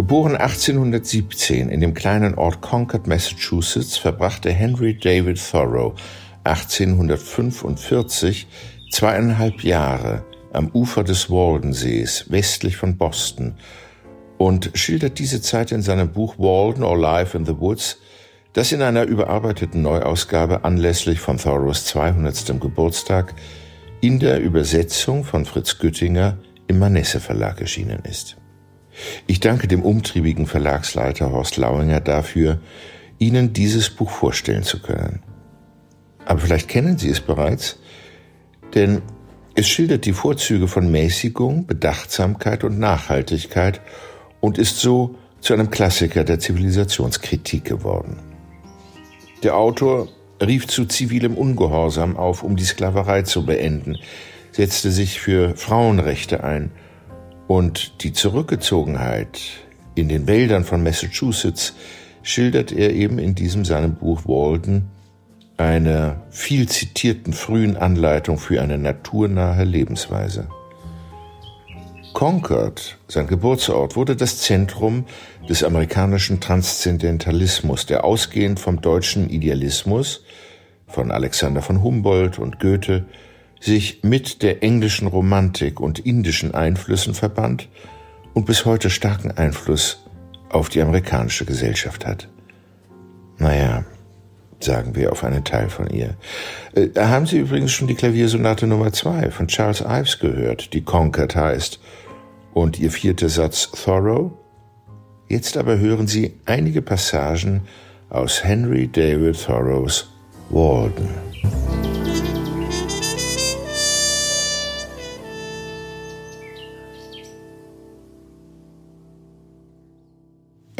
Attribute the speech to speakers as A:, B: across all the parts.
A: Geboren 1817 in dem kleinen Ort Concord, Massachusetts, verbrachte Henry David Thoreau 1845 zweieinhalb Jahre am Ufer des Waldensees westlich von Boston und schildert diese Zeit in seinem Buch Walden or Life in the Woods, das in einer überarbeiteten Neuausgabe anlässlich von Thoreaus 200. Geburtstag in der Übersetzung von Fritz Güttinger im Manesse Verlag erschienen ist. Ich danke dem umtriebigen Verlagsleiter Horst Lauinger dafür, Ihnen dieses Buch vorstellen zu können. Aber vielleicht kennen Sie es bereits, denn es schildert die Vorzüge von Mäßigung, Bedachtsamkeit und Nachhaltigkeit und ist so zu einem Klassiker der Zivilisationskritik geworden. Der Autor rief zu zivilem Ungehorsam auf, um die Sklaverei zu beenden, setzte sich für Frauenrechte ein und die Zurückgezogenheit in den Wäldern von Massachusetts schildert er eben in diesem seinem Buch Walden, einer viel zitierten frühen Anleitung für eine naturnahe Lebensweise. Concord, sein Geburtsort, wurde das Zentrum des amerikanischen Transzendentalismus, der ausgehend vom deutschen Idealismus von Alexander von Humboldt und Goethe sich mit der englischen Romantik und indischen Einflüssen verband und bis heute starken Einfluss auf die amerikanische Gesellschaft hat. Naja, sagen wir auf einen Teil von ihr. Äh, haben Sie übrigens schon die Klaviersonate Nummer zwei von Charles Ives gehört, die Concord heißt, und ihr vierter Satz Thoreau? Jetzt aber hören Sie einige Passagen aus Henry David Thoreaus Walden.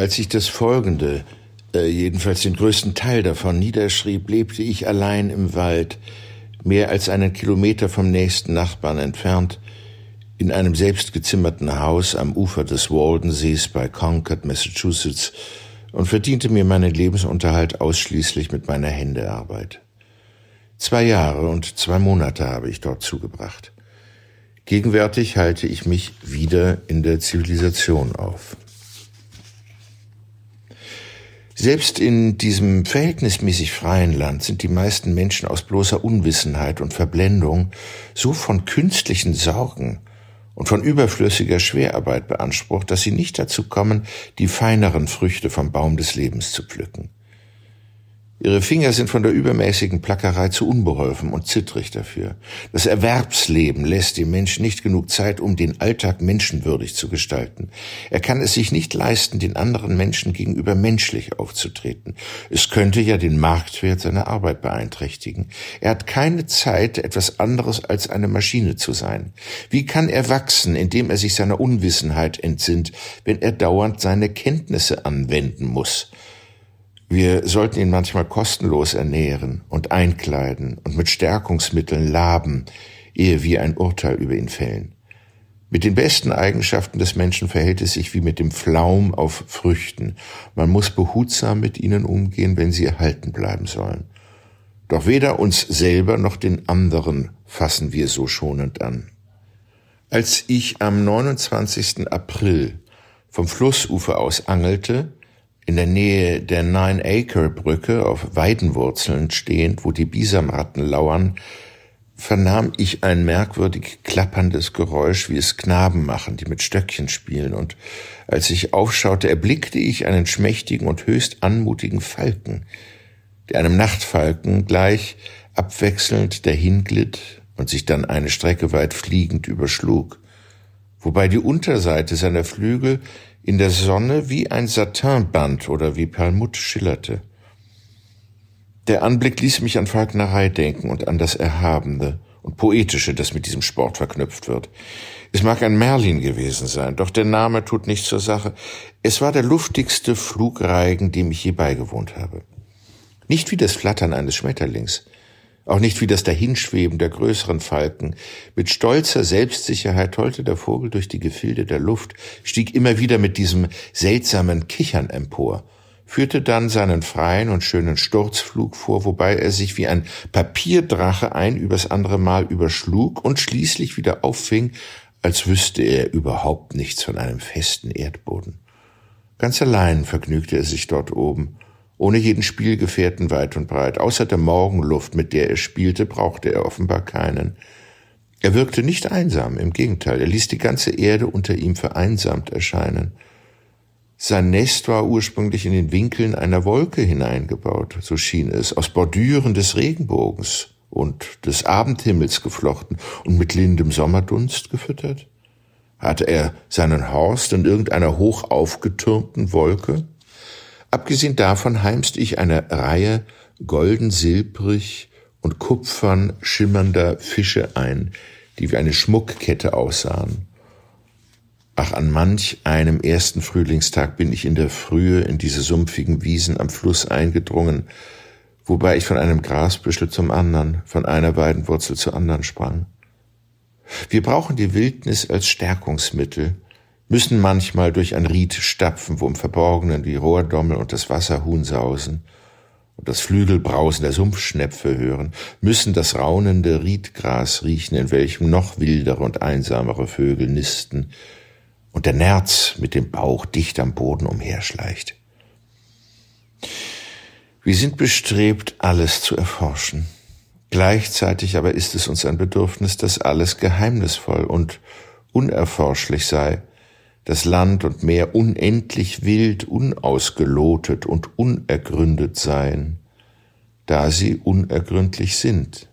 A: Als ich das Folgende, äh, jedenfalls den größten Teil davon, niederschrieb, lebte ich allein im Wald, mehr als einen Kilometer vom nächsten Nachbarn entfernt, in einem selbstgezimmerten Haus am Ufer des Waldensees bei Concord, Massachusetts, und verdiente mir meinen Lebensunterhalt ausschließlich mit meiner Händearbeit. Zwei Jahre und zwei Monate habe ich dort zugebracht. Gegenwärtig halte ich mich wieder in der Zivilisation auf. Selbst in diesem verhältnismäßig freien Land sind die meisten Menschen aus bloßer Unwissenheit und Verblendung so von künstlichen Sorgen und von überflüssiger Schwerarbeit beansprucht, dass sie nicht dazu kommen, die feineren Früchte vom Baum des Lebens zu pflücken. Ihre Finger sind von der übermäßigen Plackerei zu unbeholfen und zittrig dafür. Das Erwerbsleben lässt dem Menschen nicht genug Zeit, um den Alltag menschenwürdig zu gestalten. Er kann es sich nicht leisten, den anderen Menschen gegenüber menschlich aufzutreten. Es könnte ja den Marktwert seiner Arbeit beeinträchtigen. Er hat keine Zeit, etwas anderes als eine Maschine zu sein. Wie kann er wachsen, indem er sich seiner Unwissenheit entsinnt, wenn er dauernd seine Kenntnisse anwenden muss? Wir sollten ihn manchmal kostenlos ernähren und einkleiden und mit Stärkungsmitteln laben, ehe wir ein Urteil über ihn fällen. Mit den besten Eigenschaften des Menschen verhält es sich wie mit dem Pflaum auf Früchten. Man muss behutsam mit ihnen umgehen, wenn sie erhalten bleiben sollen. Doch weder uns selber noch den anderen fassen wir so schonend an. Als ich am 29. April vom Flussufer aus angelte, in der Nähe der Nine-Acre-Brücke auf Weidenwurzeln stehend, wo die Bisamratten lauern, vernahm ich ein merkwürdig klapperndes Geräusch, wie es Knaben machen, die mit Stöckchen spielen, und als ich aufschaute, erblickte ich einen schmächtigen und höchst anmutigen Falken, der einem Nachtfalken gleich abwechselnd dahinglitt und sich dann eine Strecke weit fliegend überschlug, wobei die Unterseite seiner Flügel in der Sonne wie ein Satinband oder wie Perlmutt schillerte. Der Anblick ließ mich an Falknerei denken und an das Erhabene und Poetische, das mit diesem Sport verknüpft wird. Es mag ein Merlin gewesen sein, doch der Name tut nichts zur Sache. Es war der luftigste Flugreigen, dem ich je beigewohnt habe. Nicht wie das Flattern eines Schmetterlings, auch nicht wie das Dahinschweben der größeren Falken. Mit stolzer Selbstsicherheit tollte der Vogel durch die Gefilde der Luft, stieg immer wieder mit diesem seltsamen Kichern empor, führte dann seinen freien und schönen Sturzflug vor, wobei er sich wie ein Papierdrache ein übers andere Mal überschlug und schließlich wieder auffing, als wüsste er überhaupt nichts von einem festen Erdboden. Ganz allein vergnügte er sich dort oben, ohne jeden Spielgefährten weit und breit. Außer der Morgenluft, mit der er spielte, brauchte er offenbar keinen. Er wirkte nicht einsam, im Gegenteil, er ließ die ganze Erde unter ihm vereinsamt erscheinen. Sein Nest war ursprünglich in den Winkeln einer Wolke hineingebaut, so schien es, aus Bordüren des Regenbogens und des Abendhimmels geflochten und mit lindem Sommerdunst gefüttert. Hatte er seinen Horst in irgendeiner hoch aufgetürmten Wolke? Abgesehen davon heimst ich eine Reihe golden silbrig und kupfern schimmernder Fische ein, die wie eine Schmuckkette aussahen. Ach, an manch einem ersten Frühlingstag bin ich in der Frühe in diese sumpfigen Wiesen am Fluss eingedrungen, wobei ich von einem Grasbüschel zum anderen, von einer Weidenwurzel zur anderen sprang. Wir brauchen die Wildnis als Stärkungsmittel, müssen manchmal durch ein Ried stapfen, wo im Verborgenen die Rohrdommel und das Wasserhuhn sausen und das Flügelbrausen der Sumpfschnepfe hören, müssen das raunende Riedgras riechen, in welchem noch wildere und einsamere Vögel nisten, und der Nerz mit dem Bauch dicht am Boden umherschleicht. Wir sind bestrebt, alles zu erforschen. Gleichzeitig aber ist es uns ein Bedürfnis, dass alles geheimnisvoll und unerforschlich sei, dass Land und Meer unendlich wild, unausgelotet und unergründet seien, da sie unergründlich sind.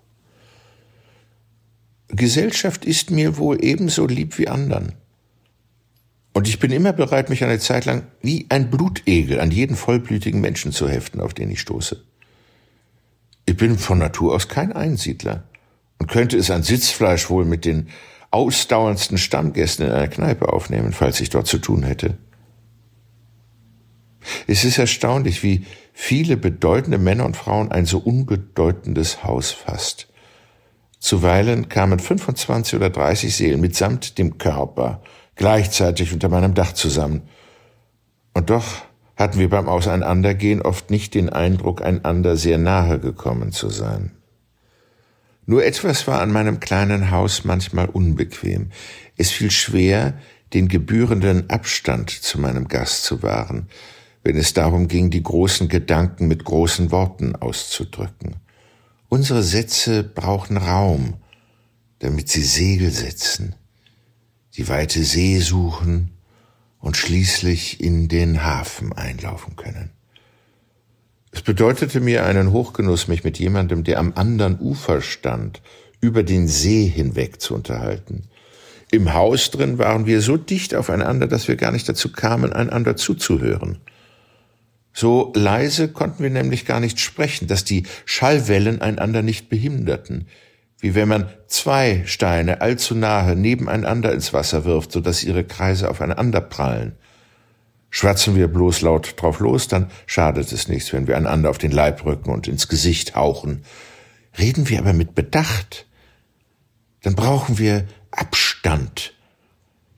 A: Gesellschaft ist mir wohl ebenso lieb wie anderen. Und ich bin immer bereit, mich eine Zeit lang wie ein Blutegel an jeden vollblütigen Menschen zu heften, auf den ich stoße. Ich bin von Natur aus kein Einsiedler und könnte es an Sitzfleisch wohl mit den ausdauerndsten Stammgästen in einer Kneipe aufnehmen, falls ich dort zu tun hätte. Es ist erstaunlich, wie viele bedeutende Männer und Frauen ein so unbedeutendes Haus fasst. Zuweilen kamen 25 oder 30 Seelen mitsamt dem Körper gleichzeitig unter meinem Dach zusammen. Und doch hatten wir beim Auseinandergehen oft nicht den Eindruck, einander sehr nahe gekommen zu sein. Nur etwas war an meinem kleinen Haus manchmal unbequem. Es fiel schwer, den gebührenden Abstand zu meinem Gast zu wahren, wenn es darum ging, die großen Gedanken mit großen Worten auszudrücken. Unsere Sätze brauchen Raum, damit sie Segel setzen die weite See suchen und schließlich in den Hafen einlaufen können. Es bedeutete mir einen Hochgenuss, mich mit jemandem, der am anderen Ufer stand, über den See hinweg zu unterhalten. Im Haus drin waren wir so dicht aufeinander, dass wir gar nicht dazu kamen, einander zuzuhören. So leise konnten wir nämlich gar nicht sprechen, dass die Schallwellen einander nicht behinderten wie wenn man zwei Steine allzu nahe nebeneinander ins Wasser wirft, so dass ihre Kreise aufeinander prallen. Schwatzen wir bloß laut drauf los, dann schadet es nichts, wenn wir einander auf den Leib rücken und ins Gesicht hauchen. Reden wir aber mit Bedacht, dann brauchen wir Abstand,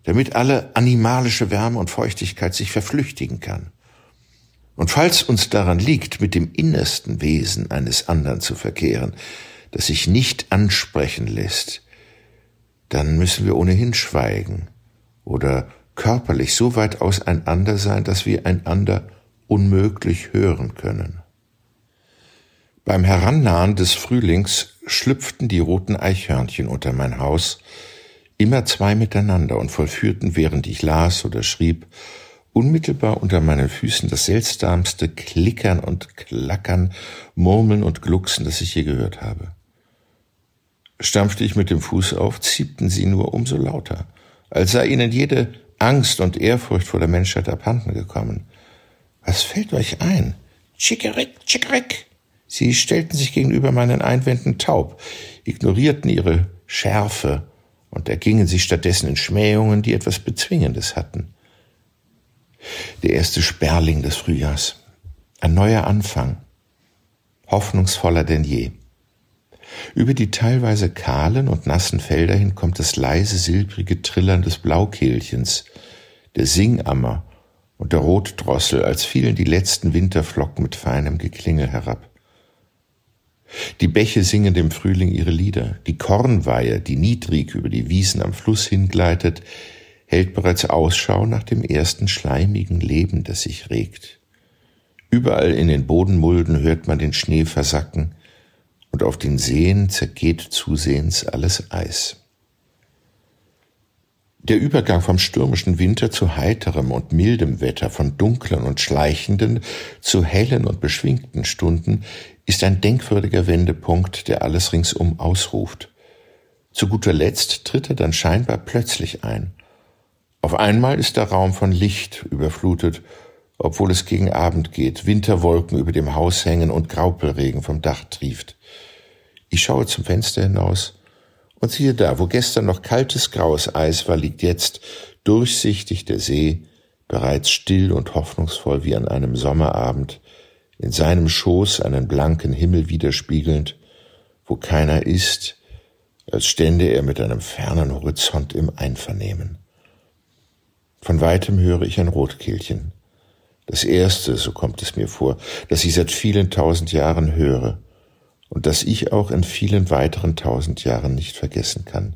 A: damit alle animalische Wärme und Feuchtigkeit sich verflüchtigen kann. Und falls uns daran liegt, mit dem innersten Wesen eines anderen zu verkehren, das sich nicht ansprechen lässt, dann müssen wir ohnehin schweigen oder körperlich so weit auseinander sein, dass wir einander unmöglich hören können. Beim Herannahen des Frühlings schlüpften die roten Eichhörnchen unter mein Haus, immer zwei miteinander und vollführten, während ich las oder schrieb, unmittelbar unter meinen Füßen das seltsamste Klickern und Klackern, Murmeln und Glucksen, das ich je gehört habe. Stampfte ich mit dem Fuß auf, ziepten sie nur umso lauter, als sei ihnen jede Angst und Ehrfurcht vor der Menschheit abhanden gekommen. Was fällt euch ein? Chickerick, chickerick! Sie stellten sich gegenüber meinen Einwänden taub, ignorierten ihre Schärfe und ergingen sich stattdessen in Schmähungen, die etwas Bezwingendes hatten. Der erste Sperling des Frühjahrs. Ein neuer Anfang. Hoffnungsvoller denn je. Über die teilweise kahlen und nassen Felder hin kommt das leise silbrige Trillern des Blaukehlchens, der Singammer und der Rotdrossel, als fielen die letzten Winterflocken mit feinem Geklingel herab. Die Bäche singen dem Frühling ihre Lieder, die Kornweihe, die niedrig über die Wiesen am Fluss hingleitet, hält bereits Ausschau nach dem ersten schleimigen Leben, das sich regt. Überall in den Bodenmulden hört man den Schnee versacken, und auf den Seen zergeht zusehends alles Eis. Der Übergang vom stürmischen Winter zu heiterem und mildem Wetter, von dunklen und schleichenden zu hellen und beschwingten Stunden ist ein denkwürdiger Wendepunkt, der alles ringsum ausruft. Zu guter Letzt tritt er dann scheinbar plötzlich ein. Auf einmal ist der Raum von Licht überflutet, obwohl es gegen Abend geht, Winterwolken über dem Haus hängen und Graupelregen vom Dach trieft. Ich schaue zum Fenster hinaus und siehe da, wo gestern noch kaltes graues Eis war, liegt jetzt durchsichtig der See, bereits still und hoffnungsvoll wie an einem Sommerabend, in seinem Schoß einen blanken Himmel widerspiegelnd, wo keiner ist, als stände er mit einem fernen Horizont im Einvernehmen. Von weitem höre ich ein Rotkehlchen. Das erste, so kommt es mir vor, das ich seit vielen tausend Jahren höre und das ich auch in vielen weiteren tausend Jahren nicht vergessen kann.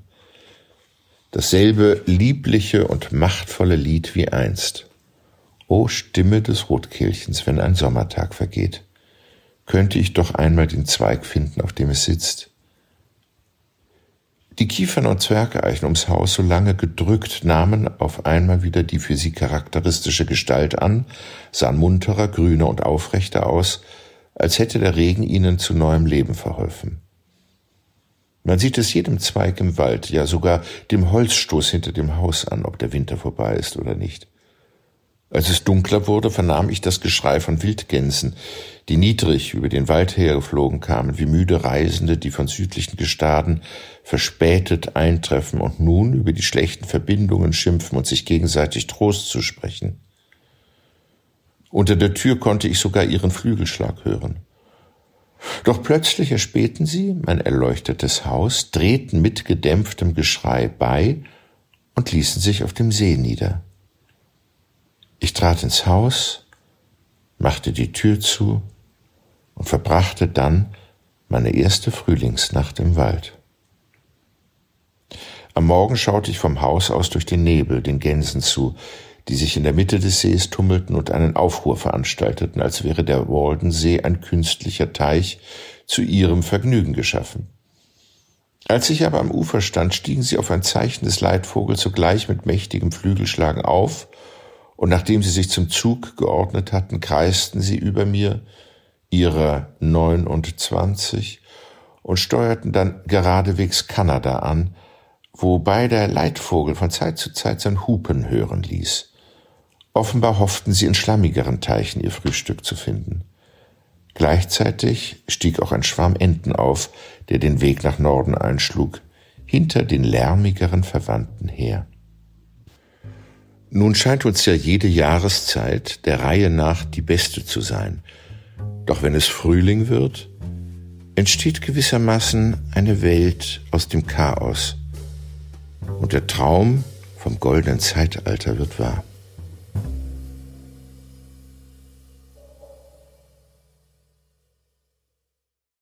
A: Dasselbe liebliche und machtvolle Lied wie einst. O Stimme des Rotkehlchens, wenn ein Sommertag vergeht, könnte ich doch einmal den Zweig finden, auf dem es sitzt, die Kiefern und Zwergeichen ums Haus so lange gedrückt, nahmen auf einmal wieder die für sie charakteristische Gestalt an, sahen munterer, grüner und aufrechter aus, als hätte der Regen ihnen zu neuem Leben verholfen. Man sieht es jedem Zweig im Wald, ja sogar dem Holzstoß hinter dem Haus an, ob der Winter vorbei ist oder nicht. Als es dunkler wurde, vernahm ich das Geschrei von Wildgänsen, die niedrig über den Wald hergeflogen kamen, wie müde Reisende, die von südlichen Gestaden verspätet eintreffen und nun über die schlechten Verbindungen schimpfen und sich gegenseitig Trost zusprechen. Unter der Tür konnte ich sogar ihren Flügelschlag hören. Doch plötzlich erspähten sie, mein erleuchtetes Haus, drehten mit gedämpftem Geschrei bei und ließen sich auf dem See nieder. Ich trat ins Haus, machte die Tür zu und verbrachte dann meine erste Frühlingsnacht im Wald. Am Morgen schaute ich vom Haus aus durch den Nebel den Gänsen zu, die sich in der Mitte des Sees tummelten und einen Aufruhr veranstalteten, als wäre der Waldensee ein künstlicher Teich zu ihrem Vergnügen geschaffen. Als ich aber am Ufer stand, stiegen sie auf ein Zeichen des Leitvogels sogleich mit mächtigem Flügelschlagen auf und nachdem sie sich zum Zug geordnet hatten, kreisten sie über mir, ihrer neunundzwanzig, und steuerten dann geradewegs Kanada an, wobei der Leitvogel von Zeit zu Zeit sein Hupen hören ließ. Offenbar hofften sie in schlammigeren Teichen ihr Frühstück zu finden. Gleichzeitig stieg auch ein Schwarm Enten auf, der den Weg nach Norden einschlug, hinter den lärmigeren Verwandten her. Nun scheint uns ja jede Jahreszeit der Reihe nach die beste zu sein. Doch wenn es Frühling wird, entsteht gewissermaßen eine Welt aus dem Chaos. Und der Traum vom goldenen Zeitalter wird wahr.